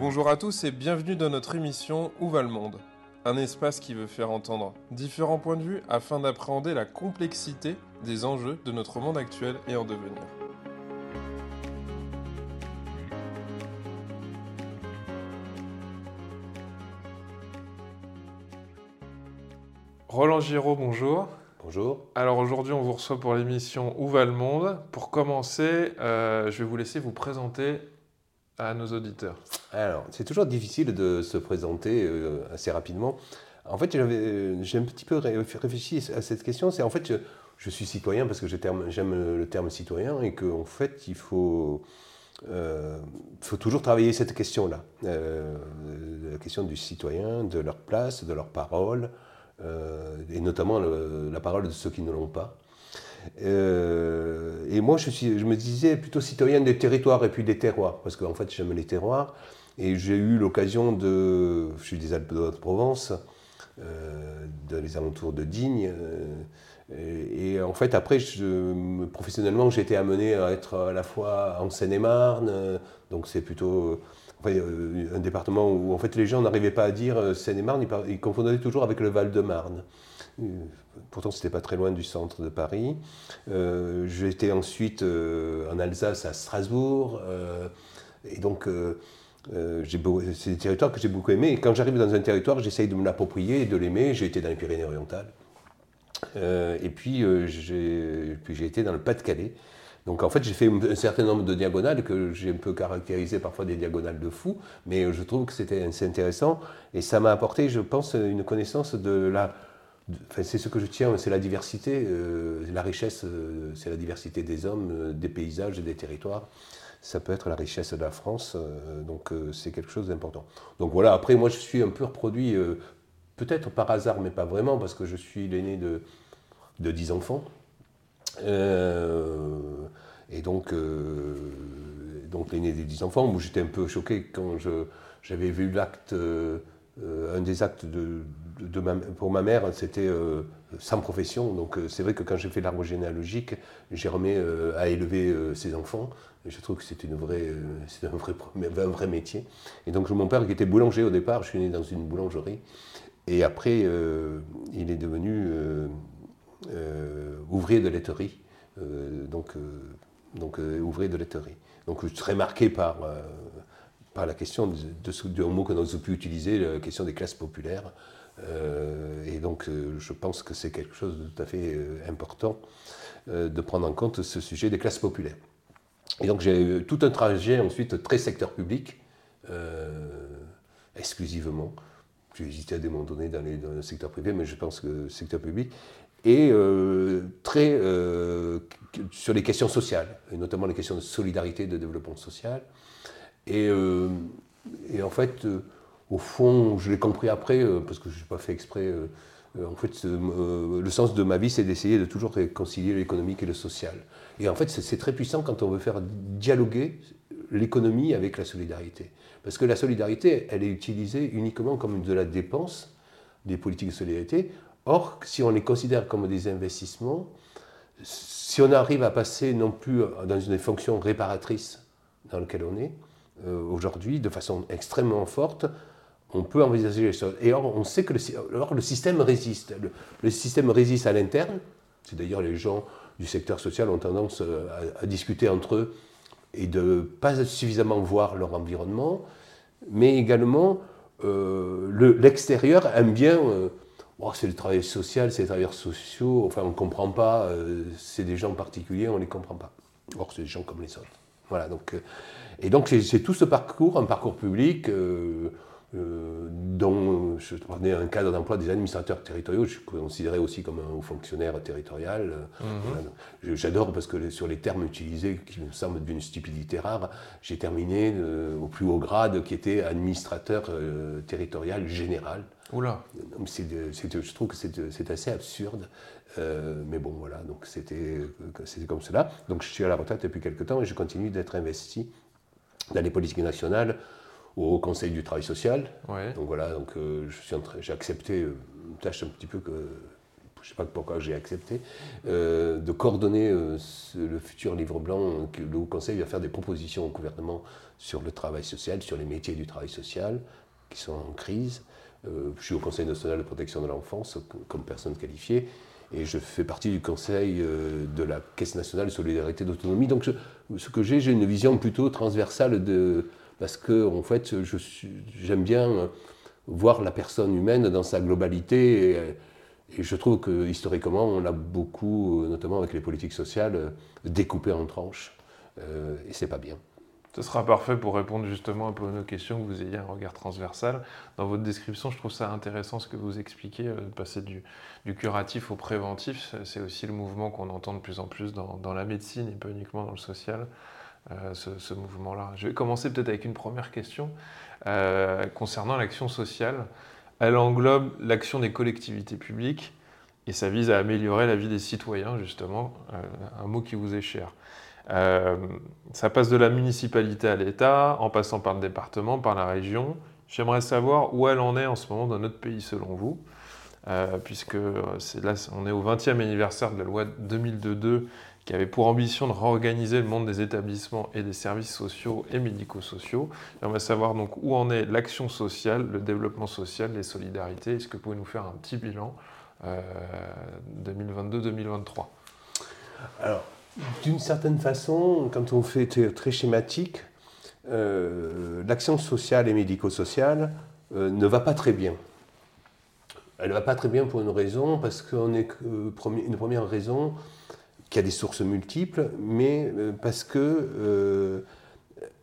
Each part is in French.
Bonjour à tous et bienvenue dans notre émission Où va le monde? Un espace qui veut faire entendre différents points de vue afin d'appréhender la complexité des enjeux de notre monde actuel et en devenir. Roland Giraud, bonjour. Bonjour. Alors aujourd'hui, on vous reçoit pour l'émission Où va le monde? Pour commencer, euh, je vais vous laisser vous présenter à nos auditeurs. Alors, c'est toujours difficile de se présenter euh, assez rapidement. En fait, j'avais- j'ai un petit peu ré- réfléchi à cette question. C'est en fait, je, suis citoyen parce que j'aime le terme citoyen et qu'en fait, il faut, euh, faut toujours travailler cette question-là. Euh, la question du citoyen, de leur place, de leur parole, euh, et notamment la parole de ceux qui ne l'ont pas. Euh, et moi, je, me disais plutôt citoyen des territoires et puis des terroirs, parce qu'en fait, j'aime les terroirs. Et j'ai eu l'occasion de. Je suis des Alpes de Haute-Provence, euh, de les alentours de Digne. euh, et, en fait, après, professionnellement, j'ai été amené à être à la fois en Seine-et-Marne, donc c'est plutôt. euh, un département où en fait les gens n'arrivaient pas à dire Seine-et-Marne, ils confondaient toujours avec le Val-de-Marne. Euh, Pourtant, c'était pas très loin du centre de Paris. Euh, J'étais ensuite euh, en Alsace, à Strasbourg. euh, et donc, c'est des territoires que j'ai beaucoup aimés. Quand j'arrive dans un territoire, j'essaye de me l'approprier et de l'aimer. J'ai été dans les Pyrénées-Orientales. Et puis, j'ai été dans le Pas-de-Calais. Donc en fait, j'ai fait un certain nombre de diagonales que j'ai un peu caractérisé parfois des diagonales de fou, mais je trouve que c'était intéressant et ça m'a apporté, je pense, une connaissance de la. C'est ce que je tiens, c'est la diversité, euh, la richesse, euh, c'est la diversité des hommes, euh, des paysages et des territoires. Ça peut être la richesse de la France, donc c'est quelque chose d'important. Donc voilà, après moi je suis un pur produit, peut-être par hasard, mais pas vraiment, parce que je suis l'aîné de, de 10 enfants. Et donc, l'aîné des 10 enfants, où j'étais un peu choqué quand j'avais vu l'acte, un des actes de, pour ma mère, c'était euh, sans profession. Donc euh, c'est vrai que quand j'ai fait l'arbre généalogique, j'ai remis euh, à élever euh, ses enfants. Je trouve que c'est un vrai, métier. Et donc mon père qui était boulanger au départ, je suis né dans une boulangerie. Et après, il est devenu ouvrier de laiterie. Donc, ouvrier de laiterie. Donc je serais marqué par, la question de, de mot que nous avons pu utiliser, la question des classes populaires. Euh, et donc euh, je pense que c'est quelque chose de tout à fait euh, important de prendre en compte ce sujet des classes populaires. Et donc j'ai eu tout un trajet ensuite très secteur public, exclusivement. J'ai hésité à des moments donnés dans, le secteur privé, mais je pense que secteur public. Et très sur les questions sociales, et notamment les questions de solidarité, de développement social. Et, en fait, au fond, je l'ai compris après, euh, parce que je n'ai pas fait exprès. euh, euh, en fait, le sens de ma vie, c'est d'essayer de toujours réconcilier l'économique et le social. Et en fait, c'est très puissant quand on veut faire dialoguer l'économie avec la solidarité. Parce que la solidarité, elle est utilisée uniquement comme de la dépense des politiques de solidarité. Or, si on les considère comme des investissements, si on arrive à passer non plus dans une fonction réparatrice dans laquelle on est, aujourd'hui, de façon extrêmement forte, on peut envisager les choses. Et on sait que le, système résiste. Le, système résiste à l'interne. C'est d'ailleurs les gens du secteur social ont tendance euh, à, discuter entre eux et de pas suffisamment voir leur environnement, mais également euh, le- l'extérieur aime bien. euh, Oh, c'est le travail social, c'est les travailleurs sociaux, enfin on ne comprend pas, c'est des gens particuliers, on ne les comprend pas. Or, c'est des gens comme les autres. Voilà, donc, et donc c'est tout ce parcours, un parcours public, euh, euh, dont je prenais un cadre d'emploi des administrateurs territoriaux, je suis considéré aussi comme un haut fonctionnaire territorial. euh. Je- J'adore parce que sur les termes utilisés, qui me semblent d'une stupidité rare, j'ai terminé euh, au plus haut grade qui était administrateur euh, territorial général. Oula, de- je trouve que c'est assez absurde. Euh, mais bon, voilà, donc c'était comme cela. Donc je suis à la retraite depuis quelques temps et je continue d'être investi dans les politiques nationales au Conseil du travail social. ouais. Donc voilà, donc euh, j'ai accepté euh, une tâche un petit peu que je ne sais pas pourquoi j'ai accepté, de coordonner le futur livre blanc, que le Conseil va faire des propositions au gouvernement sur le travail social, sur les métiers du travail social qui sont en crise. je suis au Conseil national de protection de l'enfance comme personne qualifiée et je fais partie du conseil euh, de la Caisse nationale de solidarité d'autonomie. Donc ce que j'ai, j'ai une vision plutôt transversale de, parce que en fait, j'aime bien voir la personne humaine dans sa globalité. Et, je trouve que historiquement, on a beaucoup, notamment avec les politiques sociales, découpé en tranches. Euh, et c'est pas bien. Ce sera parfait pour répondre justement à nos questions, que vous ayez un regard transversal. Dans votre description, je trouve ça intéressant ce que vous expliquez, euh, de passer du, curatif au préventif. C'est aussi le mouvement qu'on entend de plus en plus dans, la médecine et pas uniquement dans le social, euh, ce, mouvement-là. Je vais commencer peut-être avec une première question euh, concernant l'action sociale. Elle englobe l'action des collectivités publiques et ça vise à améliorer la vie des citoyens, justement, un mot qui vous est cher. Euh, ça passe de la municipalité à l'État, en passant par le département, par la région. J'aimerais savoir où elle en est en ce moment dans notre pays selon vous, euh, puisque là, on est au 20e anniversaire de la loi 2002 qui avait pour ambition de réorganiser le monde des établissements et des services sociaux et médico-sociaux. J'aimerais savoir donc où en est l'action sociale, le développement social, les solidarités. Est-ce que vous pouvez nous faire un petit bilan 2022-2023 euh, Alors, d'une certaine façon, quand on fait très schématique, euh, l'action sociale et médico-sociale euh, ne va pas très bien. Elle ne va pas très bien pour une raison, parce qu'on est une première raison qui a des sources multiples, mais euh, parce que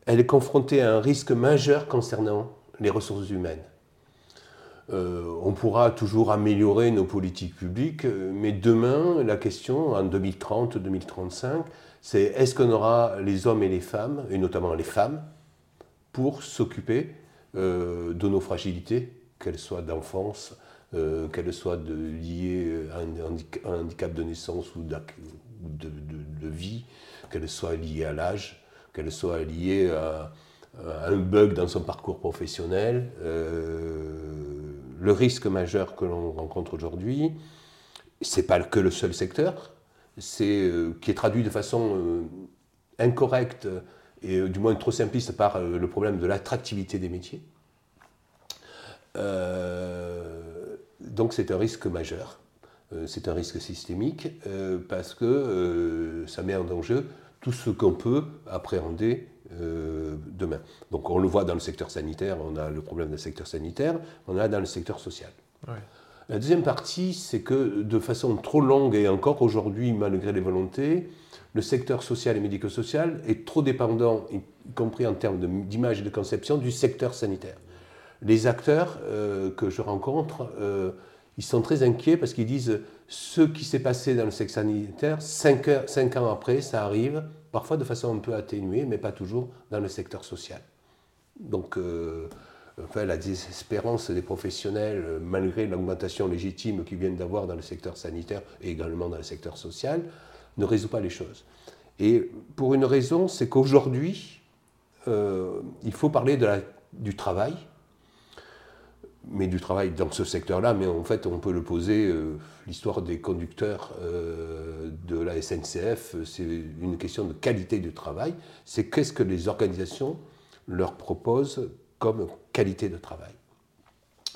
elle est confrontée à un risque majeur concernant les ressources humaines. Euh, on pourra toujours améliorer nos politiques publiques, euh, mais demain, la question, en 2030-2035, c'est est-ce qu'on aura les hommes et les femmes, et notamment les femmes, pour s'occuper euh, de nos fragilités, qu'elles soient d'enfance, qu'elles soient liées à un, handicap de naissance ou de, vie, qu'elles soient liées à l'âge, qu'elles soient liées à, un bug dans son parcours professionnel le risque majeur que l'on rencontre aujourd'hui, c'est pas que le seul secteur, c'est euh, qui est traduit de façon euh, incorrecte et euh, du moins trop simpliste par le problème de l'attractivité des métiers. donc c'est un risque majeur, c'est un risque systémique parce que ça met en danger tout ce qu'on peut appréhender euh, demain. Donc on le voit dans le secteur sanitaire, on a le problème du secteur sanitaire, on a dans le secteur social. La deuxième partie, c'est que de façon trop longue et encore aujourd'hui, malgré les volontés, le secteur social et médico-social est trop dépendant, y compris en termes d'image et de conception, du secteur sanitaire. Les acteurs euh, que je rencontre, euh, ils sont très inquiets parce qu'ils disent ce qui s'est passé dans le secteur sanitaire, cinq, cinq ans après, ça arrive, parfois de façon un peu atténuée, mais pas toujours dans le secteur social. Donc, euh, enfin, la désespérance des professionnels, malgré l'augmentation légitime qu'ils viennent d'avoir dans le secteur sanitaire et également dans le secteur social, ne résout pas les choses. Et pour une raison, c'est qu'aujourd'hui, euh, il faut parler de du travail, mais du travail dans ce secteur-là, mais en fait, on peut le poser. Euh, l'histoire des conducteurs euh, de la SNCF, c'est une question de qualité du travail. C'est qu'est-ce que les organisations leur proposent comme qualité de travail.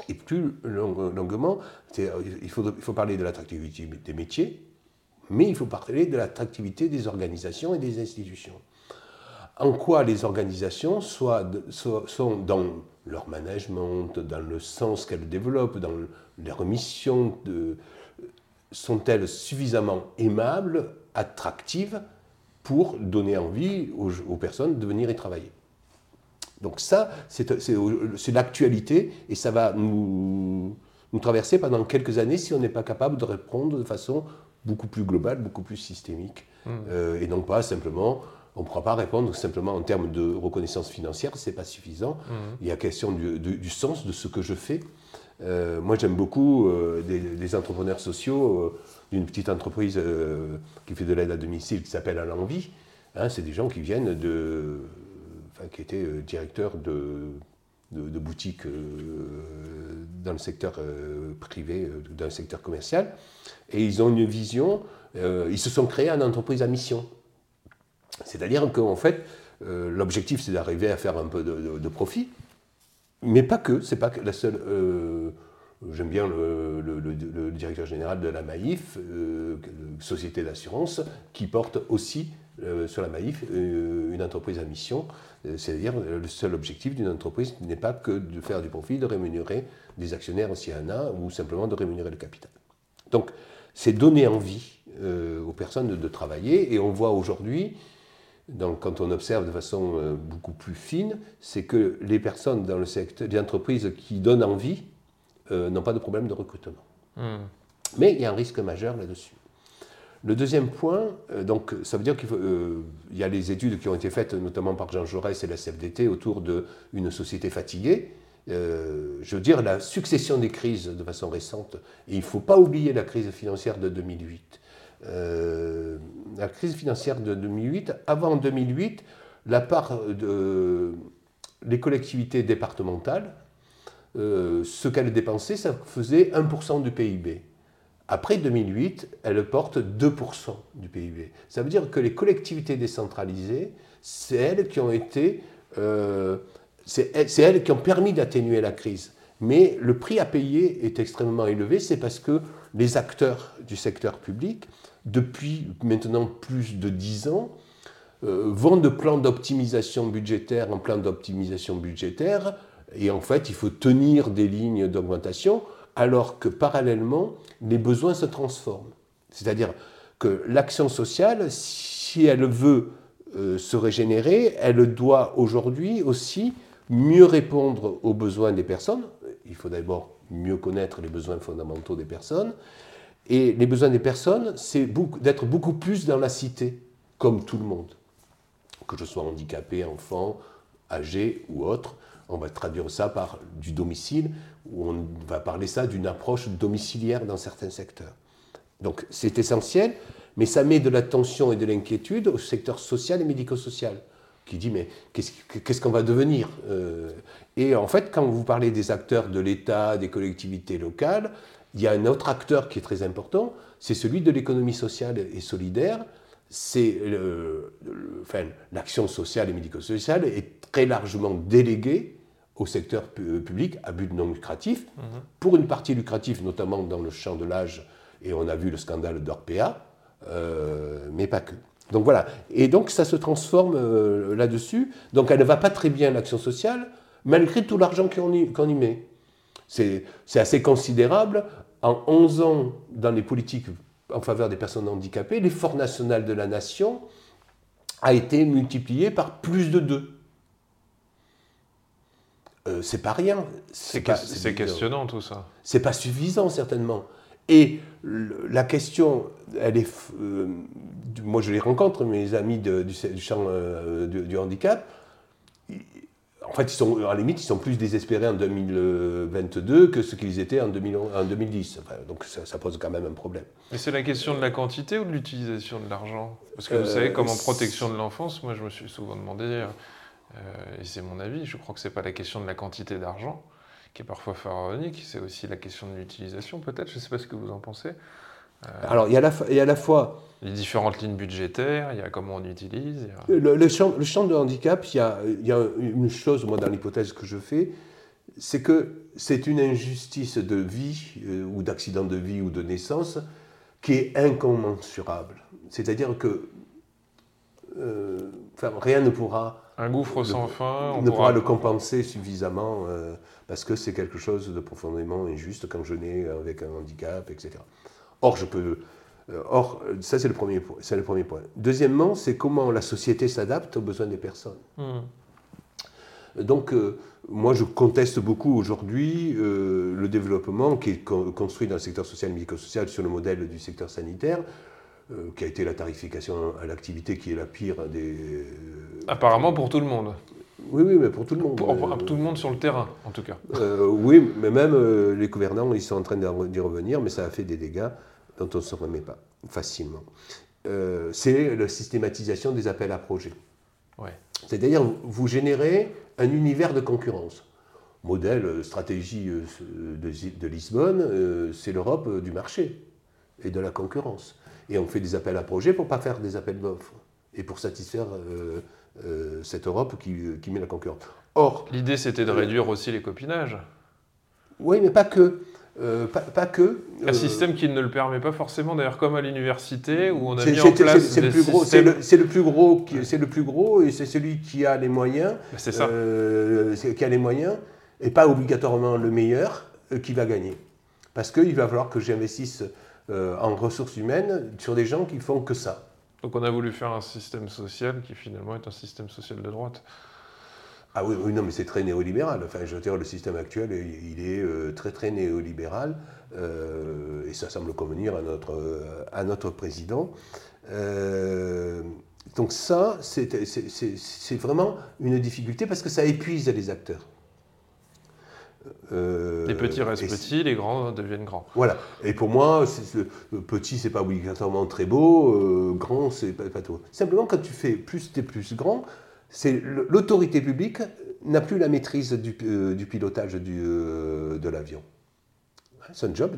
Et plus longuement, il faut, il faut parler de l'attractivité des métiers, mais il faut parler de l'attractivité des organisations et des institutions. En quoi les organisations sont dans leur management, dans le sens qu'elles développent, dans leur mission, sont-elles suffisamment aimables, attractives pour donner envie aux, personnes de venir y travailler Donc ça, c'est l'actualité et ça va nous, nous traverser pendant quelques années si on n'est pas capable de répondre de façon beaucoup plus globale, beaucoup plus systémique. Mmh. Euh, et non pas simplement on ne pourra pas répondre simplement en termes de reconnaissance financière, ce n'est pas suffisant. Mmh. Il y a question du, sens de ce que je fais. Euh, moi, j'aime beaucoup euh, des, entrepreneurs sociaux euh, d'une petite entreprise qui fait de l'aide à domicile qui s'appelle À l'envie. Hein, c'est des gens qui viennent de. Enfin, qui étaient directeurs de de, boutiques dans le secteur privé, dans le secteur commercial. Et ils ont une vision, ils se sont créés en entreprise à mission. C'est-à-dire qu'en fait, l'objectif c'est d'arriver à faire un peu de, profit, mais pas que, c'est pas la seule J'aime bien le, directeur général de la Maïf, euh, société d'assurance, qui porte aussi euh, sur la Maïf euh, une entreprise à mission. C'est-à-dire le seul objectif d'une entreprise n'est pas que de faire du profit, de rémunérer des actionnaires s'il y en ou simplement de rémunérer le capital. Donc c'est donner envie aux personnes de, travailler, et on voit aujourd'hui, quand on observe de façon beaucoup plus fine, c'est que les personnes dans le secteur, des entreprises qui donnent envie, euh, n'ont pas de problème de recrutement. Hmm. Mais il y a un risque majeur là-dessus. Le deuxième point, euh, donc, ça veut dire qu'il euh, y a les études qui ont été faites notamment par Jean Jaurès et la CFDT autour d'une société fatiguée. je veux dire, la succession des crises de façon récente, et il ne faut pas oublier la crise financière de 2008. La crise financière de 2008, avant 2008, la part de les collectivités départementales euh, ce qu'elle dépensait, ça faisait 1% du PIB. Après 2008, elle porte 2% du PIB. Ça veut dire que les collectivités décentralisées, c'est elles qui ont été, euh, c'est elles qui ont permis d'atténuer la crise. Mais le prix à payer est extrêmement élevé, c'est parce que les acteurs du secteur public, depuis maintenant plus de 10 ans, euh, vont de plan d'optimisation budgétaire en plan d'optimisation budgétaire et en fait, il faut tenir des lignes d'augmentation alors que parallèlement, les besoins se transforment. C'est-à-dire que l'action sociale, si elle veut euh, se régénérer, elle doit aujourd'hui aussi mieux répondre aux besoins des personnes. Il faut d'abord mieux connaître les besoins fondamentaux des personnes. Et les besoins des personnes, c'est d'être beaucoup plus dans la cité, comme tout le monde. Que je sois handicapé, enfant, âgé ou autre on va traduire ça par du domicile, ou on va parler ça d'une approche domiciliaire dans certains secteurs. Donc c'est essentiel, mais ça met de la tension et de l'inquiétude au secteur social et médico-social, qui dit mais qu'est-ce qu'on va devenir euh, Et en fait, quand vous parlez des acteurs de l'État, des collectivités locales, il y a un autre acteur qui est très important, c'est celui de l'économie sociale et solidaire. C'est l'action sociale et médico-sociale est très largement déléguée au secteur public à but non lucratif, mhm. pour une partie lucrative, notamment dans le champ de l'âge, et on a vu le scandale d'Orpea, euh, mais pas que. Donc voilà, et donc ça se transforme euh, là-dessus. Donc elle ne va pas très bien l'action sociale, malgré tout l'argent qu'on y, y, met. C'est assez considérable. En 11 ans, dans les politiques en faveur des personnes handicapées, l'effort national de la nation a été multiplié par plus de deux. Euh, c'est pas rien. C'est questionnant tout ça. C'est pas suffisant certainement. Et la question, elle est, euh, moi je les rencontre, mes amis du, champ euh, du, handicap. En fait, ils sont, à la limite, ils sont plus désespérés en 2022 que ce qu'ils étaient en, 2010. donc ça, pose quand même un problème. Mais c'est la question de la quantité ou de l'utilisation de l'argent? Parce que vous savez, comme en protection de l'enfance, moi je me suis souvent demandé euh, et c'est mon avis, je crois que ce n'est pas la question de la quantité d'argent qui est parfois pharaonique, c'est aussi la question de l'utilisation peut-être, je ne sais pas ce que vous en pensez. Euh, Alors il y, a la, il y a à la fois... Les différentes lignes budgétaires, il y a comment on utilise. Le, champ, le, champ, de handicap, il y, a, il y a une chose, moi dans l'hypothèse que je fais, c'est que c'est une injustice de vie euh, ou d'accident de vie ou de naissance qui est incommensurable. C'est-à-dire que enfin, rien ne pourra un gouffre sans fin. On ne pourra... le compenser suffisamment euh, parce que c'est quelque chose de profondément injuste quand je nais avec un handicap, etc. Or, je peux. Euh, or, ça, c'est le, premier, c'est le premier point. Deuxièmement, c'est comment la société s'adapte aux besoins des personnes. Hmm. Donc, euh, moi, je conteste beaucoup aujourd'hui le développement qui est construit dans le secteur social et médico-social sur le modèle du secteur sanitaire, euh, qui a été la tarification à l'activité qui est la pire des... Euh, Apparemment pour tout le monde. Oui, oui, mais pour tout le monde. Pour, euh, tout le monde sur le terrain, en tout cas. oui, mais même les gouvernants, ils sont en train d'y revenir, mais ça a fait des dégâts dont on ne se remet pas facilement. c'est la systématisation des appels à projets. Ouais. C'est-à-dire, vous générez un univers de concurrence. modèle, stratégie de, Lisbonne, c'est l'Europe du marché et de la concurrence. Et on fait des appels à projets pour ne pas faire des appels d'offres et pour satisfaire cette Europe qui, qui met la concurrence. Or, l'idée c'était de réduire aussi les copinages. Oui, mais pas que. Euh, pas, que. Un euh, système qui ne le permet pas forcément, d'ailleurs, comme à l'université, où on a mis en place. C'est le, plus gros, c'est le, plus gros, c'est le plus gros, et c'est celui qui a les moyens. C'est ça. Euh, qui a les moyens, et pas obligatoirement le meilleur, qui va gagner. Parce qu'il va falloir que j'investisse en ressources humaines sur des gens qui font que ça. Donc on a voulu faire un système social qui finalement est un système social de droite. Ah oui, oui, non, mais c'est très néolibéral. Enfin, je veux dire, le système actuel, il est euh, très, très néolibéral. Euh, et ça semble convenir à notre, euh, à notre président. donc ça, c'est vraiment une difficulté parce que ça épuise les acteurs. les petits restent petits, les grands deviennent grands. Voilà. Et pour moi, petit, c'est pas obligatoirement très beau, grand, c'est pas, pas, tout. Simplement, quand tu fais plus, t'es plus grand, c'est l'autorité publique n'a plus la maîtrise du, euh, pilotage euh, de l'avion. Son job,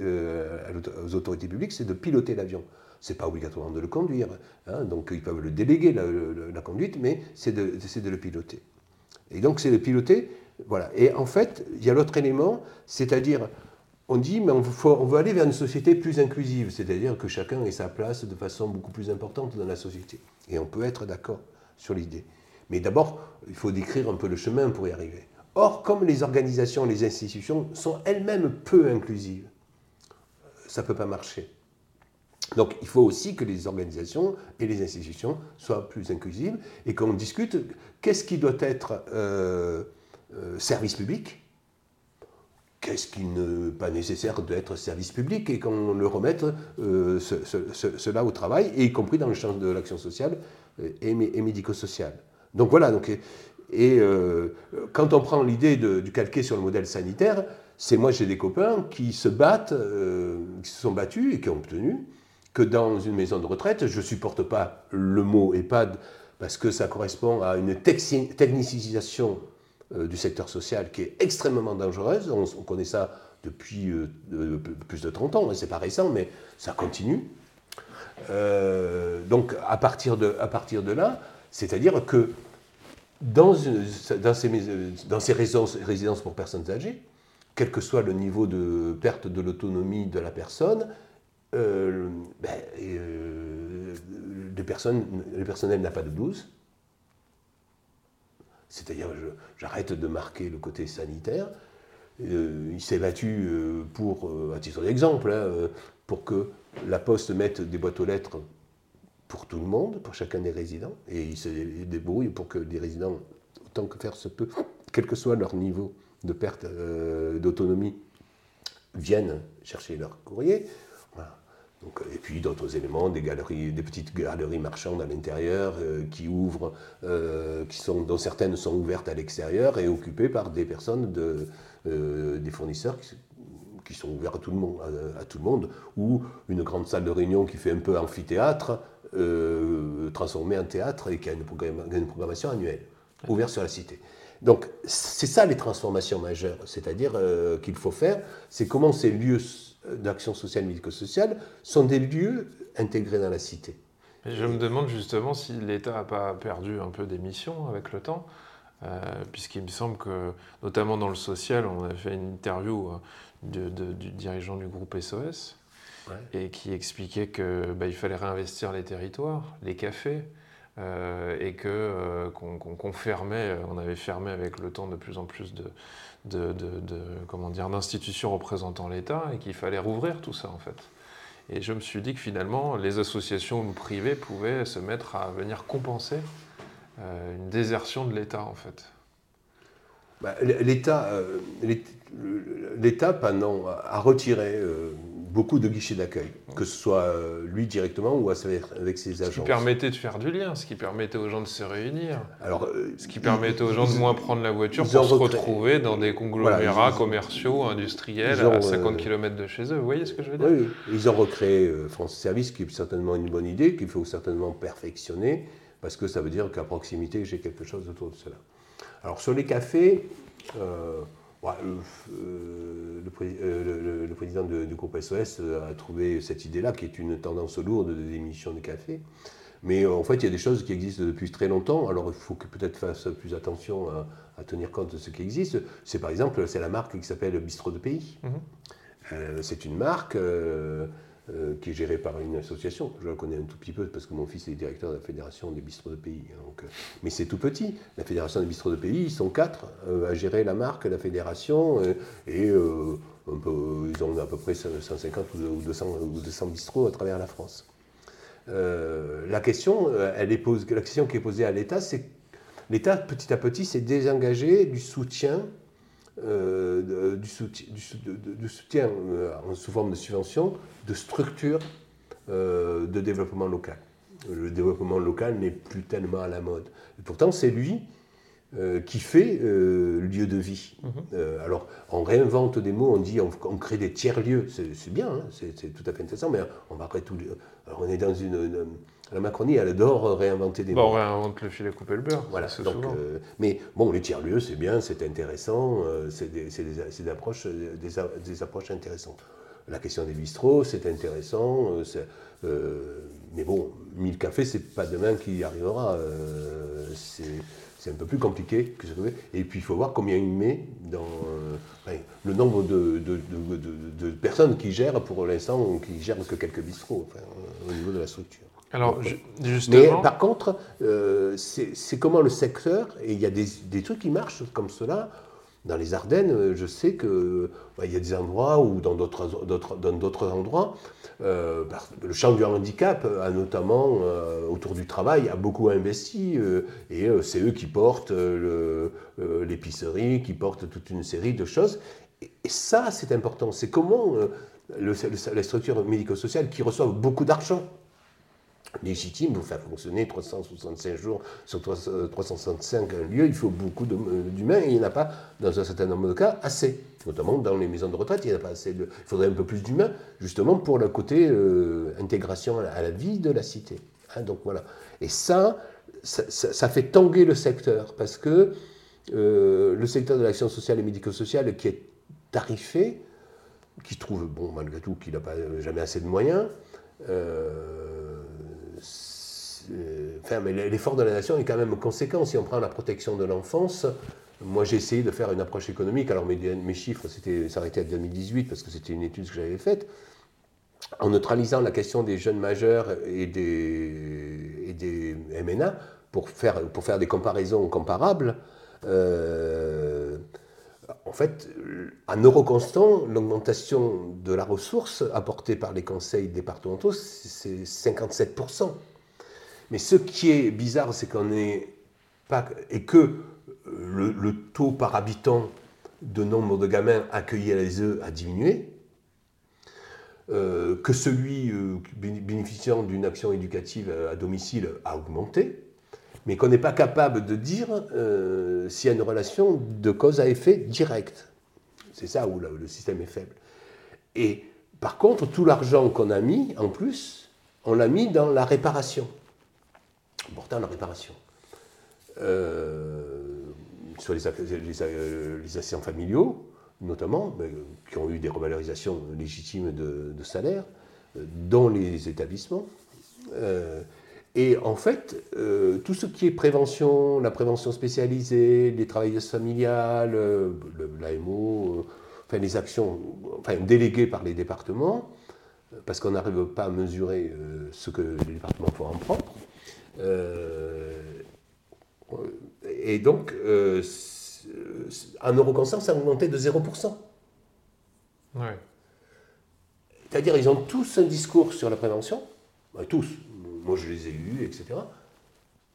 euh, aux autorités publiques, c'est de piloter l'avion. Ce n'est pas obligatoirement de le conduire. Hein, donc ils peuvent le déléguer, la, conduite, mais c'est de, le piloter. Et donc c'est de piloter. Voilà. Et en fait, il y a l'autre élément, c'est-à-dire, on dit, mais on, on veut aller vers une société plus inclusive, c'est-à-dire que chacun ait sa place de façon beaucoup plus importante dans la société. Et on peut être d'accord sur l'idée. Mais d'abord, il faut décrire un peu le chemin pour y arriver. Or, comme les organisations, les institutions sont elles-mêmes peu inclusives, ça ne peut pas marcher. Donc il faut aussi que les organisations et les institutions soient plus inclusives et qu'on discute qu'est-ce qui doit être euh, euh, service public, qu'est-ce qui n'est pas nécessaire d'être service public et qu'on le remette euh, cela au travail, y compris dans le champ de l'action sociale et, médico-sociale. Donc voilà, donc, et, euh, quand on prend l'idée du calquer sur le modèle sanitaire, c'est moi j'ai des copains qui se battent, euh, qui se sont battus et qui ont obtenu que dans une maison de retraite, je ne supporte pas le mot EHPAD parce que ça correspond à une technicisation euh, du secteur social qui est extrêmement dangereuse. On, connaît ça depuis plus de 30 ans, hein, c'est pas récent, mais ça continue. donc à partir de, là, c'est-à-dire que dans, ces, résidences, pour personnes âgées, quel que soit le niveau de perte de l'autonomie de la personne, euh, ben, euh, le, personnel n'a pas de blouse. C'est-à-dire, j'arrête de marquer le côté sanitaire. Euh, il s'est battu pour, à titre d'exemple, hein, pour que la Poste mette des boîtes aux lettres pour tout le monde, pour chacun des résidents, et il se débrouille pour que les résidents, autant que faire se peut, quel que soit leur niveau de perte euh, d'autonomie, viennent chercher leur courrier. Donc, et puis d'autres éléments, des galeries, des petites galeries marchandes à l'intérieur euh, qui ouvrent, euh, qui sont, dont certaines sont ouvertes à l'extérieur et occupées par des personnes, de, des fournisseurs qui, qui sont ouverts à tout, le monde, à, tout le monde, ou une grande salle de réunion qui fait un peu amphithéâtre, euh, transformé en théâtre et qui a une, programmation annuelle, ouverte sur la cité. Donc c'est ça les transformations majeures, c'est-à-dire euh, qu'il faut faire, c'est comment ces lieux d'action sociale médico-sociale sont des lieux intégrés dans la cité. je me demande justement si l'État n'a pas perdu un peu des missions avec le temps, euh, puisqu'il me semble que, notamment dans le social, on a fait une interview du dirigeant du groupe SOS, et qui expliquait qu'il bah, fallait réinvestir les territoires, les cafés, euh, et que euh, qu'on fermait, on avait fermé avec le temps de plus en plus de, comment dire d'institutions représentant l'État et qu'il fallait rouvrir tout ça en fait. Et je me suis dit que finalement les associations ou privées pouvaient se mettre à venir compenser euh, une désertion de l'État en fait. Bah, L'État, l'État pendant a retiré beaucoup de guichets d'accueil, que ce soit euh, lui directement ou avec ses agents. Ce qui permettait de faire du lien, ce qui permettait aux gens de se réunir, Alors, euh, ce qui permettait aux gens de moins prendre la voiture pour se retrouver dans des conglomérats commerciaux, industriels, à 50 km de chez eux. Vous voyez ce que je veux dire? Oui, ils ont recréé euh, France Service, qui est certainement une bonne idée, qu'il faut certainement perfectionner, parce que ça veut dire qu'à proximité, j'ai quelque chose autour de cela. Alors sur les cafés, le, président du groupe SOS a trouvé cette idée-là, qui est une tendance lourde de démission de café. Mais en fait, il y a des choses qui existent depuis très longtemps. Alors, il faut que peut-être fasse plus attention à, tenir compte de ce qui existe. C'est par exemple, c'est la marque qui s'appelle Bistro de Pays. Mhm. c'est une marque euh, qui est géré par une association. Je la connais un tout petit peu parce que mon fils est directeur de la Fédération des bistrots de pays. Donc, euh, mais c'est tout petit. La Fédération des bistrots de pays, ils sont quatre euh, à gérer la marque, la fédération, et ils ont à peu près 150 ou 200, ou 200 bistrots à travers la France. la, question, elle est la question qui est posée à l'État, c'est l'État, petit à petit, s'est désengagé du soutien euh, du, soutien, du, soutien euh, sous forme de subvention de structures euh, de développement local. Le développement local n'est plus tellement à la mode. Et pourtant, c'est lui qui fait lieu de vie. Mhm. alors, on réinvente des mots, on dit on, crée des tiers-lieux. C'est bien, hein, c'est tout à fait intéressant, mais on va tout. Alors, on est dans une la Macronie, elle adore réinventer des bon, On réinvente le filet couper le beurre. Voilà. Donc, euh, mais bon, les tiers-lieux, c'est bien, c'est intéressant, euh, c'est des, des, approches, des, approches intéressantes. La question des bistrots, c'est intéressant. Euh, mais bon, 1000 cafés, c'est pas demain qu'il y arrivera. c'est un peu plus compliqué que ce que Et puis il faut voir combien il met dans le nombre de, de, de, personnes qui gèrent pour l'instant, qui gèrent que quelques bistrots au niveau de la structure. Alors, justement... Mais par contre, euh, c'est comment le secteur, et il y a des, des, trucs qui marchent comme cela. Dans les Ardennes, je sais qu'il bah, il y a des endroits ou dans d'autres endroits, euh, bah, le champ du handicap, a notamment euh, autour du travail, a beaucoup investi et c'est eux qui portent l'épicerie, qui portent toute une série de choses. Et, ça, c'est important. C'est comment le, les structures médico-sociales qui reçoivent beaucoup d'argent légitime pour faire fonctionner 365 jours sur 365 lieux, il faut beaucoup euh, d'humains et il n'y en a pas, dans un certain nombre de cas, assez. Notamment dans les maisons de retraite, il n'y a pas assez de... Il faudrait un peu plus d'humains, justement, pour le côté euh, intégration à la vie de la cité. Hein. Et ça, ça, fait tanguer le secteur, parce que euh, le secteur de l'action sociale et médico-sociale qui est tarifé, qui trouve, bon, malgré tout, qu'il n'a pas jamais assez de moyens, enfin, mais l'effort de la nation est quand même conséquent. Si on prend la protection de l'enfance, moi j'ai essayé de faire une approche économique. Alors mes, chiffres, s'arrêter à 2018 parce que c'était une étude que j'avais faite. En neutralisant la question des jeunes majeurs et des, et MNA pour faire, pour faire des comparaisons comparables, euh, en fait, à euro constant, l'augmentation de la ressource apportée par les conseils départementaux, c'est 57%. Mais ce qui est bizarre, c'est qu'on est pas. et que le, taux par habitant de nombre de gamins accueillis à œufs a diminué, euh, que celui euh, bénéficiant d'une action éducative à domicile a augmenté, mais qu'on n'est pas capable de dire euh, s'il y a une relation de cause à effet direct. C'est ça où le système est faible. Et par contre, tout l'argent qu'on a mis, en plus, on l'a mis dans la réparation important la réparation. Euh, sur les, les, assistants familiaux, notamment, ben, qui ont eu des revalorisations légitimes de, salaire, euh, dans les établissements. Euh, et en fait, tout ce qui est prévention, la prévention spécialisée, les travailleuses familiales, l'AMO, enfin les actions enfin, déléguées par les départements, parce qu'on n'arrive pas à mesurer ce que les départements font en propre, euh, et donc, euh, en euroconstant, ça a augmenté de 0%. C'est-à-dire, ils ont tous un discours sur la prévention, tous, moi je les ai eus, etc.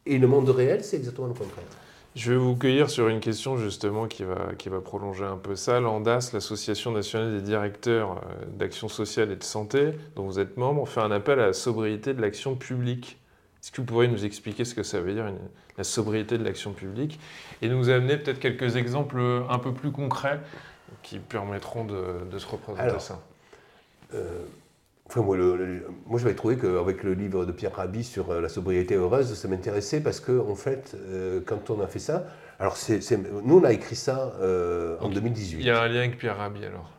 Et le monde réel, c'est exactement le contraire. Je vais vous cueillir sur une question justement qui va, qui va prolonger un peu ça. L'ANDAS, l'Association nationale des directeurs euh, d'action sociale et de santé, dont vous êtes membre, fait un appel à la sobriété de l'action publique. Est-ce que vous pourriez nous expliquer ce que ça veut dire, la sobriété de l'action publique, et nous amener peut-être quelques exemples un peu plus concrets qui permettront de, se représenter ça? euh, moi, moi j'avais trouvé qu'avec le livre de Pierre Rabhi sur euh, la sobriété heureuse, ça m'intéressait parce que, en fait, euh, quand on a fait ça, Alors, nous, on a écrit ça en 2018. Il y a un lien avec Pierre Rabhi, alors.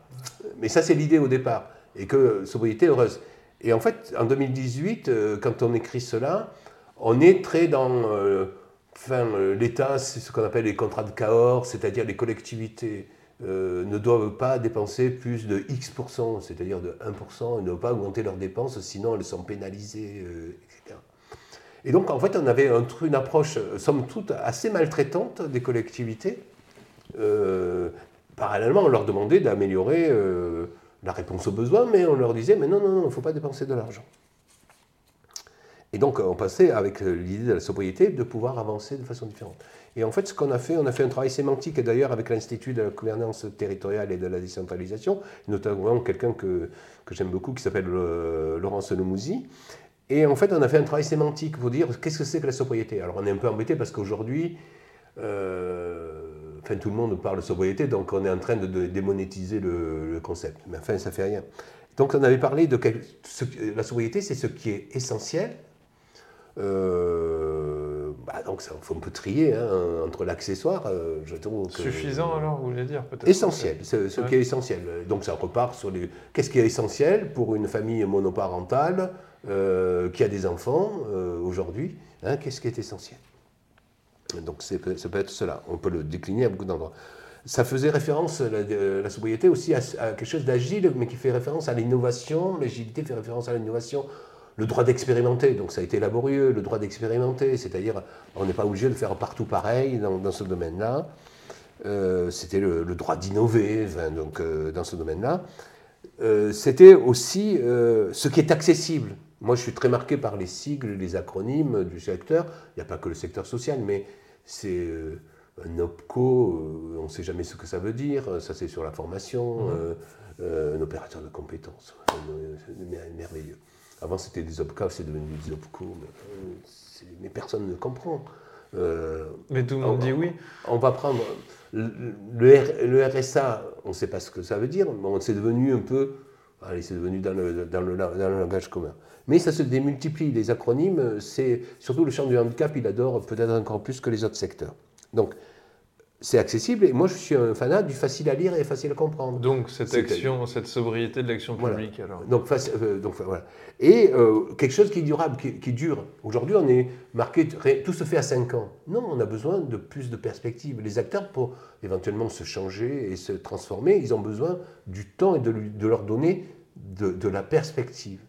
Mais ça, c'est l'idée au départ. Et que sobriété heureuse. Et en fait, en 2018, quand on écrit cela, on est très dans enfin, l'État, c'est ce qu'on appelle les contrats de Cahors, c'est-à-dire les collectivités euh, ne doivent pas dépenser plus de X%, c'est-à-dire de 1%, et ne doivent pas augmenter leurs dépenses, sinon elles sont pénalisées, euh, etc. Et donc, en fait, on avait une approche, euh, somme toute, assez maltraitante des collectivités. parallèlement, on leur demandait d'améliorer la réponse aux besoins, mais on leur disait, mais non, non, non, il ne faut pas dépenser de l'argent. Et donc, on passait avec l'idée de la sobriété de pouvoir avancer de façon différente. Et en fait, ce qu'on a fait, on a fait un travail sémantique, d'ailleurs avec l'Institut de la gouvernance territoriale et de la décentralisation, notamment quelqu'un que, que j'aime beaucoup qui s'appelle euh, Laurence Lemouzy. Et en fait, on a fait un travail sémantique pour dire qu'est-ce que c'est que la sobriété. Alors, on est un peu embêté parce qu'aujourd'hui, euh, enfin, tout le monde parle de sobriété, donc on est en train de, démonétiser le, concept. Mais enfin, ça fait rien. Donc, on avait parlé de la sobriété, c'est ce qui est essentiel. Euh, bah, donc ça, on peut trier hein, entre l'accessoire. Euh, je trouve Suffisant alors, vous voulez dire peut-être? Essentiel, ce, qui est essentiel. Donc ça repart sur les. Qu'est-ce qui est essentiel pour une famille monoparentale euh, qui a des enfants euh, aujourd'hui hein, Qu'est-ce qui est essentiel? Donc ça peut être cela. On peut le décliner à beaucoup d'endroits. Ça faisait référence, la, la sobriété aussi, à quelque chose d'agile, mais qui fait référence à l'innovation. L'agilité fait référence à l'innovation le droit d'expérimenter, donc ça a été laborieux, le droit d'expérimenter, c'est-à-dire on n'est pas obligé de faire partout pareil dans, ce domaine-là. Euh, c'était le, droit d'innover donc, euh, dans ce domaine-là. Euh, c'était aussi ce qui est accessible. Moi, je suis très marqué par les sigles, les acronymes du secteur. Il n'y a pas que le secteur social, mais c'est un OPCO, on ne sait jamais ce que ça veut dire. Ça, c'est sur la formation, mmh. un opérateur de compétences. merveilleux. Avant, c'était des OPCA, c'est devenu des OPCO, mais, personne ne comprend. Euh, mais tout le monde dit oui. On va prendre. Le, RSA, on ne sait pas ce que ça veut dire, mais c'est devenu un peu. Allez, c'est devenu dans le, dans, le, dans le, langage commun. Mais ça se démultiplie. Les acronymes, c'est. Surtout le champ du handicap, il adore peut-être encore plus que les autres secteurs. Donc, c'est accessible. Et moi, je suis un fanat du facile à lire et facile à comprendre. Donc, cette action, cette sobriété de l'action publique, alors. Donc, euh, donc voilà. Et euh, quelque chose qui est durable, qui, dure. Aujourd'hui, on est marqué, tout se fait à 5 ans. Non, on a besoin de plus de perspectives. Les acteurs, pour éventuellement se changer et se transformer, ils ont besoin du temps et de, de leur donner de, la perspective.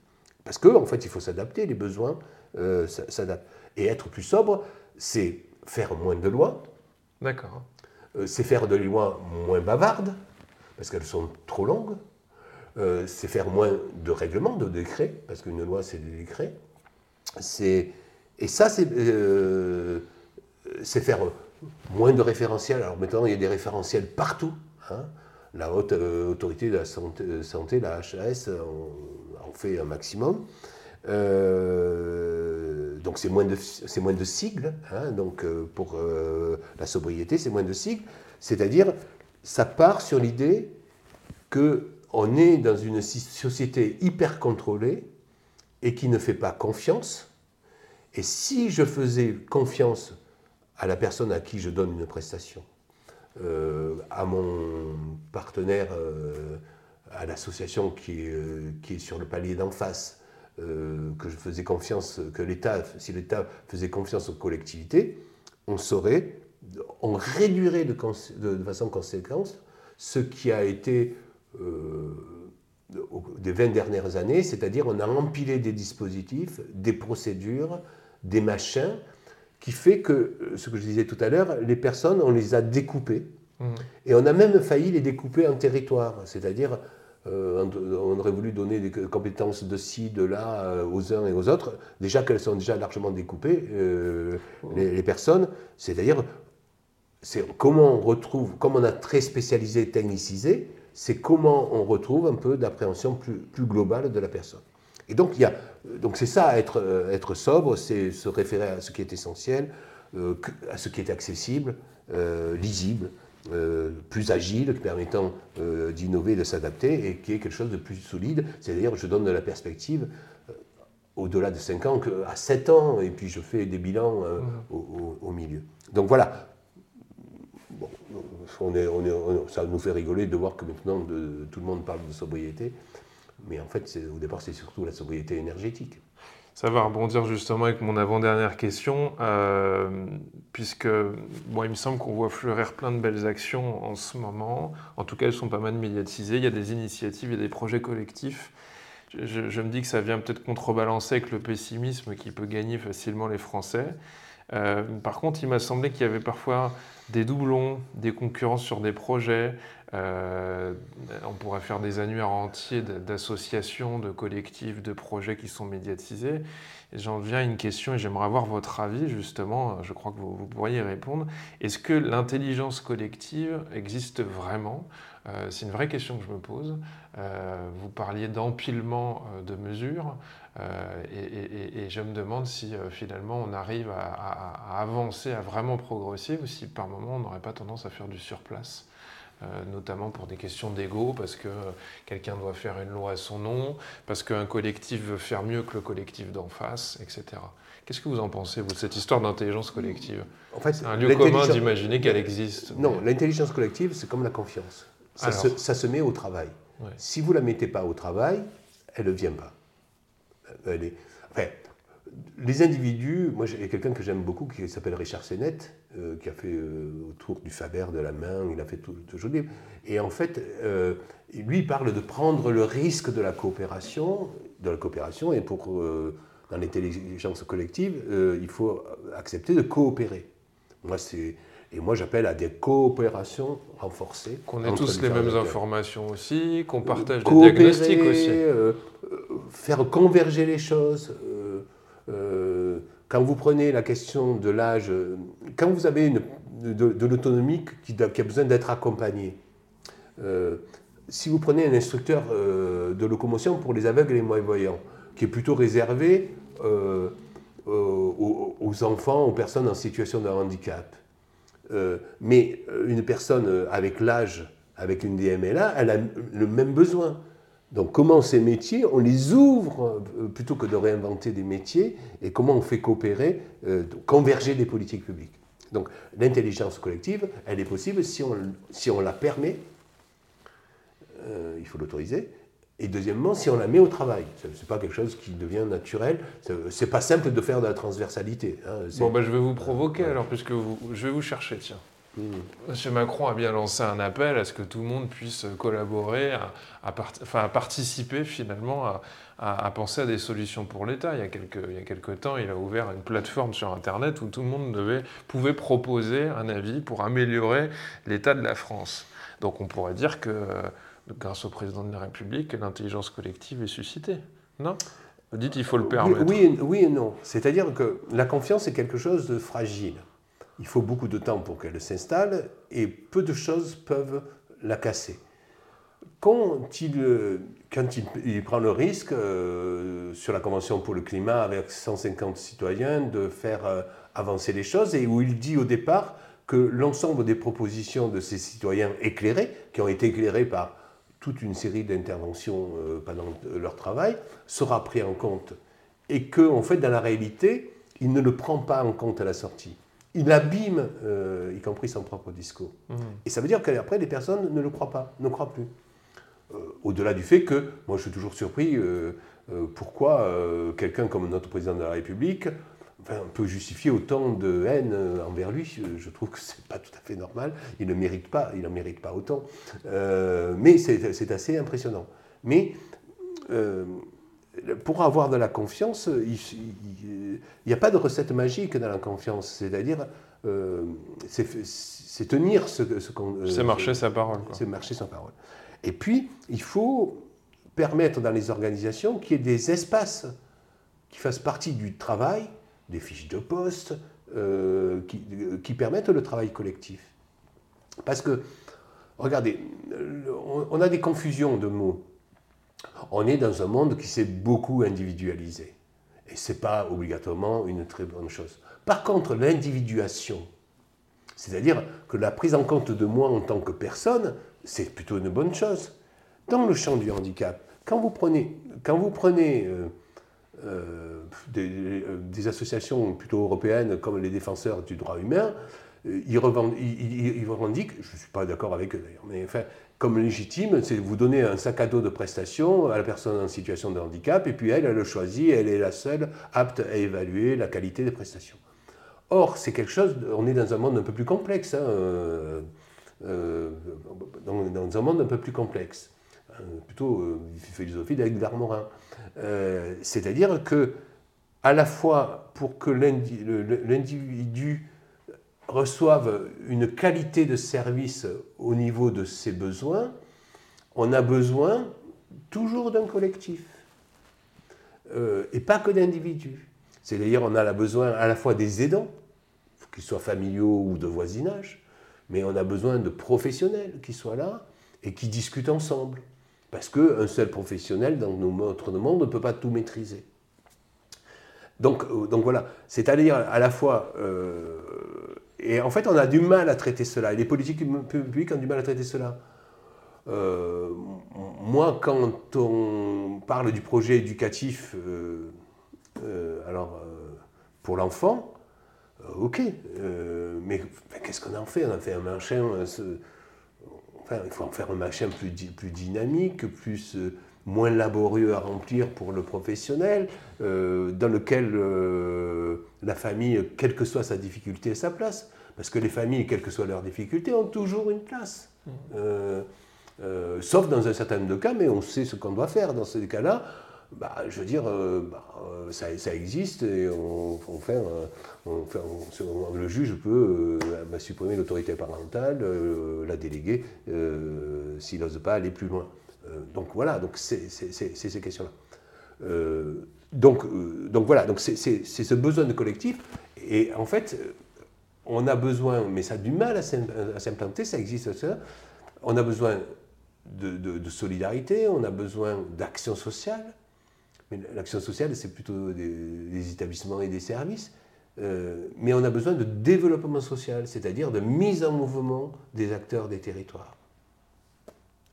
Parce qu'en en fait, il faut s'adapter, les besoins euh, s'adaptent. Et être plus sobre, c'est faire moins de lois. D'accord euh, c'est faire de lois moins bavardes, parce qu'elles sont trop longues. Euh, c'est faire moins de règlements, de décrets, parce qu'une loi, c'est des décrets. Et ça, c'est faire moins de référentiels. Alors maintenant, il y a des référentiels partout. Hein. La haute autorité de la santé, la HAS, en, fait un maximum. donc c'est moins, de, moins de sigles. Hein. donc pour la sobriété, c'est moins de sigles. C'est-à-dire, ça part sur l'idée qu'on est dans une société hyper contrôlée et qui ne fait pas confiance. Et si je faisais confiance à la personne à qui je donne une prestation, euh, à mon partenaire, euh, à l'association qui, euh, qui, est sur le palier d'en face, que je faisais confiance, que l'État, si l'État faisait confiance aux collectivités, on saurait on réduirait de, façon conséquente ce qui a été euh, des 20 dernières années, c'est-à-dire on a empilé des dispositifs, des procédures, des machins, qui fait que, euh, ce que je disais tout à l'heure, les personnes, on les a découpées, mmh. et on a même failli les découper en territoire, c'est-à-dire euh, on aurait voulu donner des compétences de ci, de là aux uns et aux autres, déjà qu'elles sont déjà largement découpées, mmh. les, personnes, c'est-à-dire c'est comment on retrouve, comme on a très spécialisé, technicisé, c'est comment on retrouve un peu d'appréhension plus, plus, globale de la personne. Et donc, il y a, donc c'est ça, être, euh, être sobre, c'est se référer à ce qui est essentiel, euh, à ce qui est accessible, euh, plus agile, permettant d'innover, de s'adapter, et qui est quelque chose de plus solide. C'est-à-dire, je donne de la perspective au-delà de 5 ans qu'à 7 ans, et puis je fais des bilans mmh. au, au, milieu. Donc voilà, on est, on est, ça nous fait rigoler de voir que maintenant tout le monde parle de sobriété. Mais en fait, au départ, c'est surtout la sobriété énergétique. Ça va rebondir justement avec mon avant-dernière question, euh, puisque bon, il me semble qu'on voit fleurir plein de belles actions en ce moment. En tout cas, elles sont pas mal médiatisées. Il y a des initiatives, il y a des projets collectifs. Je, me dis que ça vient peut-être contrebalancer avec le pessimisme qui peut gagner facilement les Français. Euh, par contre, il m'a semblé qu'il y avait parfois des doublons, des concurrences sur des projets. Euh, on pourrait faire des annuaires entiers d'associations, de collectifs, de projets qui sont médiatisés. J'en viens à une question et j'aimerais avoir votre avis justement. Je crois que vous, pourriez y répondre. Est-ce que l'intelligence collective existe vraiment? Euh, C'est une vraie question que je me pose. Euh, vous parliez d'empilement de mesures et, je me demande si finalement on arrive à, à avancer, à vraiment progresser ou si par moment on n'aurait pas tendance à faire du surplace. Euh, notamment pour des questions d'ego, parce que quelqu'un doit faire une loi à son nom, parce qu'un collectif veut faire mieux que le collectif d'en face, etc. Qu'est-ce que vous en pensez, vous, de cette histoire d'intelligence collective? En fait, Un lieu commun d'imaginer qu'elle existe. Non, l'intelligence collective, c'est comme la confiance. Ça, se, met au travail. Si vous ne la mettez pas au travail, elle ne vient pas. Elle est... enfin, les individus, moi j'ai quelqu'un que j'aime beaucoup qui s'appelle Richard Sennett, euh, qui a fait euh, autour du Faber, de la main, il a fait tout, tout Et en fait, euh, lui parle de prendre le risque de la coopération, de la coopération, et pour dans l'intelligence collective, il faut accepter de coopérer. Moi, c'est et moi, j'appelle à des coopérations renforcées. Qu'on ait tous les mêmes informations aussi, qu'on partage des diagnostics aussi. faire converger les choses. Euh, quand vous prenez la question de l'âge, quand vous avez de, l'autonomie qui, a besoin d'être accompagnée, euh, si vous prenez un instructeur euh, de locomotion pour les aveugles et les malvoyants, qui est plutôt réservé aux, enfants, aux personnes en situation de handicap, mais une personne avec l'âge, avec une DMLA, elle a le même besoin. Donc comment ces métiers, on les ouvre euh, plutôt que de réinventer des métiers et comment on fait coopérer, euh, converger des politiques publiques? Donc l'intelligence collective, elle est possible si on, si on la permet, euh, il faut l'autoriser, et deuxièmement, si on la met au travail. Ce n'est pas quelque chose qui devient naturel. Ce n'est pas simple de faire de la transversalité. Hein. Bon, ben, je vais vous provoquer alors, puisque je vais vous chercher, tiens. Monsieur Macron a bien lancé un appel à ce que tout le monde puisse collaborer, à, participer finalement à, penser à des solutions pour l'État. Il, y a quelques, il y a quelques temps, il a ouvert une plateforme sur Internet où tout le monde devait, pouvait proposer un avis pour améliorer l'état de la France. Donc on pourrait dire que grâce au président de la République, l'intelligence collective est suscitée. Non? Vous dites qu'il faut le permettre. Oui, oui et non. C'est-à-dire que la confiance est quelque chose de fragile il faut beaucoup de temps pour qu'elle s'installe et peu de choses peuvent la casser. Quand il, prend le risque euh, sur la Convention pour le climat avec 150 citoyens de faire euh, avancer les choses et où il dit au départ que l'ensemble des propositions de ces citoyens éclairés, qui ont été éclairés par toute une série d'interventions euh, pendant leur travail, sera pris en compte et que, en fait, dans la réalité, il ne le prend pas en compte à la sortie il abîme, euh, y compris son propre discours. Mmh. Et ça veut dire qu'après, les personnes ne le croient pas, ne croient plus. Euh, au-delà du fait que, moi je suis toujours surpris, euh, pourquoi quelqu'un comme notre président de la République peut justifier autant de haine envers lui. Je trouve que ce n'est pas tout à fait normal. Il ne mérite pas, il n'en mérite pas autant. mais c'est assez impressionnant. Mais pour avoir de la confiance, il n'y a pas de recette magique dans la confiance. C'est-à-dire, euh, c'est tenir ce, ce qu'on. Euh, c'est marcher sa parole. C'est marcher sa parole. Et puis, il faut permettre dans les organisations qu'il y ait des espaces qui fassent partie du travail, des fiches de poste, euh, qui, qui, permettent le travail collectif. Parce que, regardez, on a des confusions de mots on est dans un monde qui s'est beaucoup individualisé. Et ce n'est pas obligatoirement une très bonne chose. Par contre, l'individuation, c'est-à-dire que la prise en compte de moi en tant que personne, c'est plutôt une bonne chose. Dans le champ du handicap, quand vous prenez, quand vous prenez euh, euh, des, associations plutôt européennes comme les défenseurs du droit humain, ils, revendiquent, je ne suis pas d'accord avec eux d'ailleurs, mais enfin, comme légitime, c'est vous donner un sac à dos de prestations à la personne en situation de handicap, et puis elle, elle le choisit, elle est la seule apte à évaluer la qualité des prestations. Or, c'est quelque chose, on est dans un monde un peu plus complexe, hein, euh, euh, dans, un monde un peu plus complexe, hein, plutôt euh, philosophie d'Éric Darmorin. C'est-à-dire que, à la fois pour que l'individu reçoivent une qualité de service au niveau de ses besoins, on a besoin toujours d'un collectif. Euh, et pas que d'individus. C'est-à-dire on a besoin à la fois des aidants, qu'ils soient familiaux ou de voisinage, mais on a besoin de professionnels qui soient là et qui discutent ensemble. Parce qu'un seul professionnel dans notre monde ne peut pas tout maîtriser. Donc, euh, donc voilà, c'est-à-dire à la fois euh, et en fait, on a du mal à traiter cela. Et les politiques publiques ont du mal à traiter cela. Euh, moi, quand on parle du projet éducatif, euh, euh, alors pour l'enfant, ok, mais, qu'est-ce qu'on en fait? On a fait un machin, enfin, il faut en faire un machin plus, dynamique, plus moins laborieux à remplir pour le professionnel, dans lequel la famille, quelle que soit sa difficulté, a sa place. Parce que les familles, quelles que soient leurs difficultés, ont toujours une place. Euh, euh, sauf dans un certain nombre de cas, mais on sait ce qu'on doit faire dans ces cas-là. Bah, je veux dire, euh, bah, ça, existe et on, fait, le juge peut bah, supprimer l'autorité parentale, la déléguer s'il n'ose pas aller plus loin. donc voilà, donc c'est ces questions-là. donc, donc voilà, donc c'est ce besoin de collectif. Et en fait, on a besoin, mais ça a du mal à s'implanter, ça existe ça, on a besoin de, solidarité, on a besoin d'action sociale, mais l'action sociale, c'est plutôt des, établissements et des services, euh, mais on a besoin de développement social, c'est-à-dire de mise en mouvement des acteurs des territoires.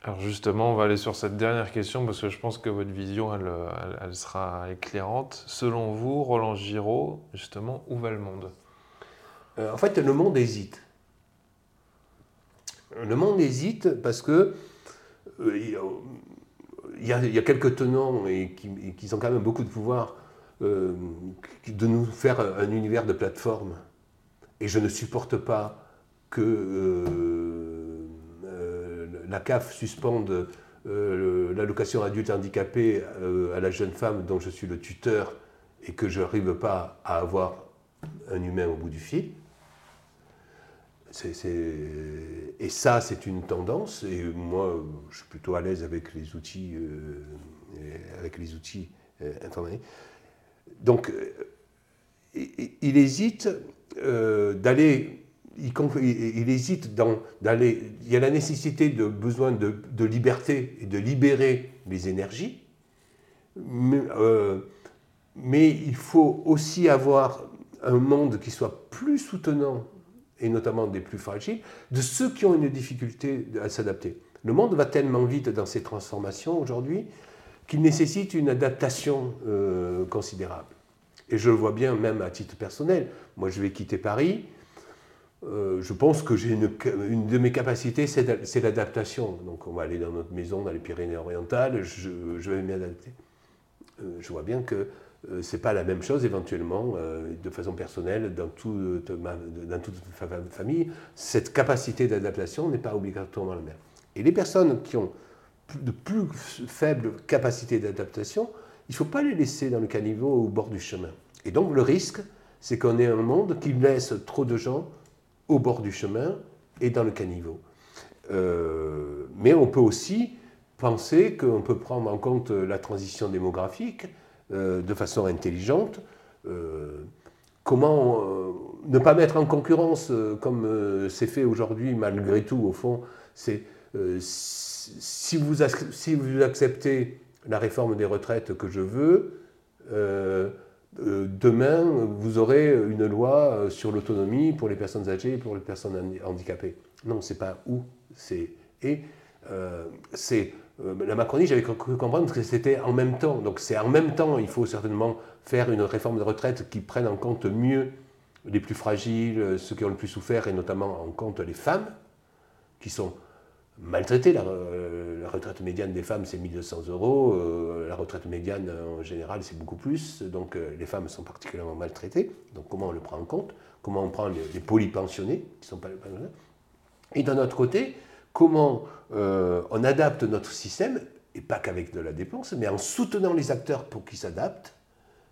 Alors justement, on va aller sur cette dernière question parce que je pense que votre vision, elle, elle sera éclairante. Selon vous, Roland Giraud, justement, où va le monde? Euh, en fait, le monde hésite. Le monde hésite parce que euh, il y, a, quelques tenants et qui, ont quand même beaucoup de pouvoir euh, de nous faire un univers de plateforme. Et je ne supporte pas que la CAF suspende l'allocation adulte handicapé à la jeune femme dont je suis le tuteur et que je n'arrive pas à avoir un humain au bout du fil. Et ça, c'est une tendance. Et moi, je suis plutôt à l'aise avec les outils, euh, avec les outils euh, informatiques. Donc, euh, il, hésite d'aller. Il, hésite d'aller. Il y a la nécessité de besoin de, liberté et de libérer les énergies. Mais il faut aussi avoir un monde qui soit plus soutenant et notamment des plus fragiles, de ceux qui ont une difficulté à s'adapter. Le monde va tellement vite dans ses transformations aujourd'hui qu'il nécessite une adaptation euh, considérable. Et je le vois bien même à titre personnel. Moi, je vais quitter Paris. Euh, je pense que j'ai une, de mes capacités, c'est l'adaptation. Donc, on va aller dans notre maison dans les Pyrénées-Orientales, je, vais m'y adapter. Euh, je vois bien que c'est pas la même chose éventuellement, euh, de façon personnelle, dans, tout, dans toute famille. Cette capacité d'adaptation n'est pas obligatoirement la même. Et les personnes qui ont de plus faibles capacités d'adaptation, il ne faut pas les laisser dans le caniveau au bord du chemin. Et donc le risque, c'est qu'on ait un monde qui laisse trop de gens au bord du chemin et dans le caniveau. Euh, mais on peut aussi penser qu'on peut prendre en compte la transition démographique euh, de façon intelligente. Euh, comment euh, ne pas mettre en concurrence, comme c'est fait aujourd'hui malgré tout, au fond, c'est si, vous, si vous acceptez la réforme des retraites que je veux, demain, vous aurez une loi sur l'autonomie pour les personnes âgées et pour les personnes handicapées. Non, c'est pas où, c'est et. c'est euh, la Macronie, j'avais cru comprendre que c'était en même temps. Donc c'est en même temps, il faut certainement faire une réforme de retraite qui prenne en compte mieux les plus fragiles, ceux qui ont le plus souffert, et notamment en compte les femmes, qui sont maltraitées. La, retraite médiane des femmes, c'est 1200 euros. la retraite médiane, en général, c'est beaucoup plus. Donc les femmes sont particulièrement maltraitées. Donc comment on le prend en compte? Comment on prend les, polypensionnés, qui sont pas Et d'un autre côté, comment on adapte notre système et pas qu'avec de la dépense, mais en soutenant les acteurs pour qu'ils s'adaptent,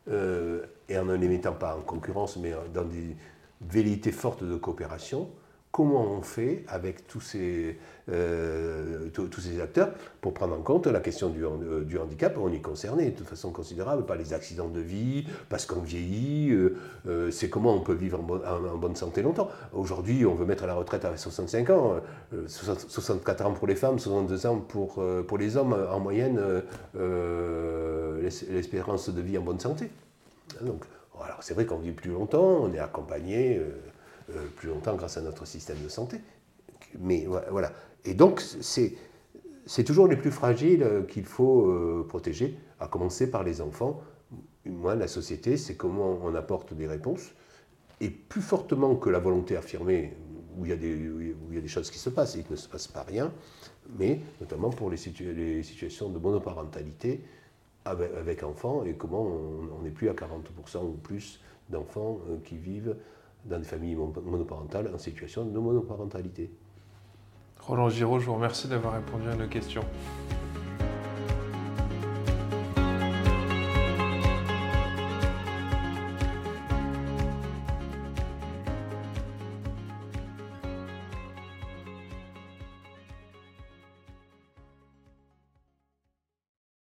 euh, et en ne les mettant pas en concurrence, mais dans des velléités fortes de coopération, comment on fait avec tous ces, euh, tous ces acteurs pour prendre en compte la question du, euh, handicap On est concerné de façon considérable par les accidents de vie, parce qu'on vieillit, euh, c'est comment on peut vivre en, bonne santé longtemps. Aujourd'hui, on veut mettre à la retraite à 65 ans, 64 ans pour les femmes, 62 ans pour, les hommes, en moyenne, l'espérance de vie en bonne santé. Alors c'est vrai qu'on vit plus longtemps, on est accompagné. Euh, plus longtemps grâce à notre système de santé. Mais voilà. Et donc, c'est, toujours les plus fragiles euh, qu'il faut euh, protéger, à commencer par les enfants. Moi, la société, c'est comment on apporte des réponses. Et plus fortement que la volonté affirmée, où il y a des, où il y a des choses qui se passent et il ne se passe pas rien, mais notamment pour les, situations de monoparentalité avec enfants et comment on n'est plus à 40% ou plus d'enfants qui vivent dans des familles monoparentales en situation de monoparentalité. Roland Giraud, je vous remercie d'avoir répondu à nos questions.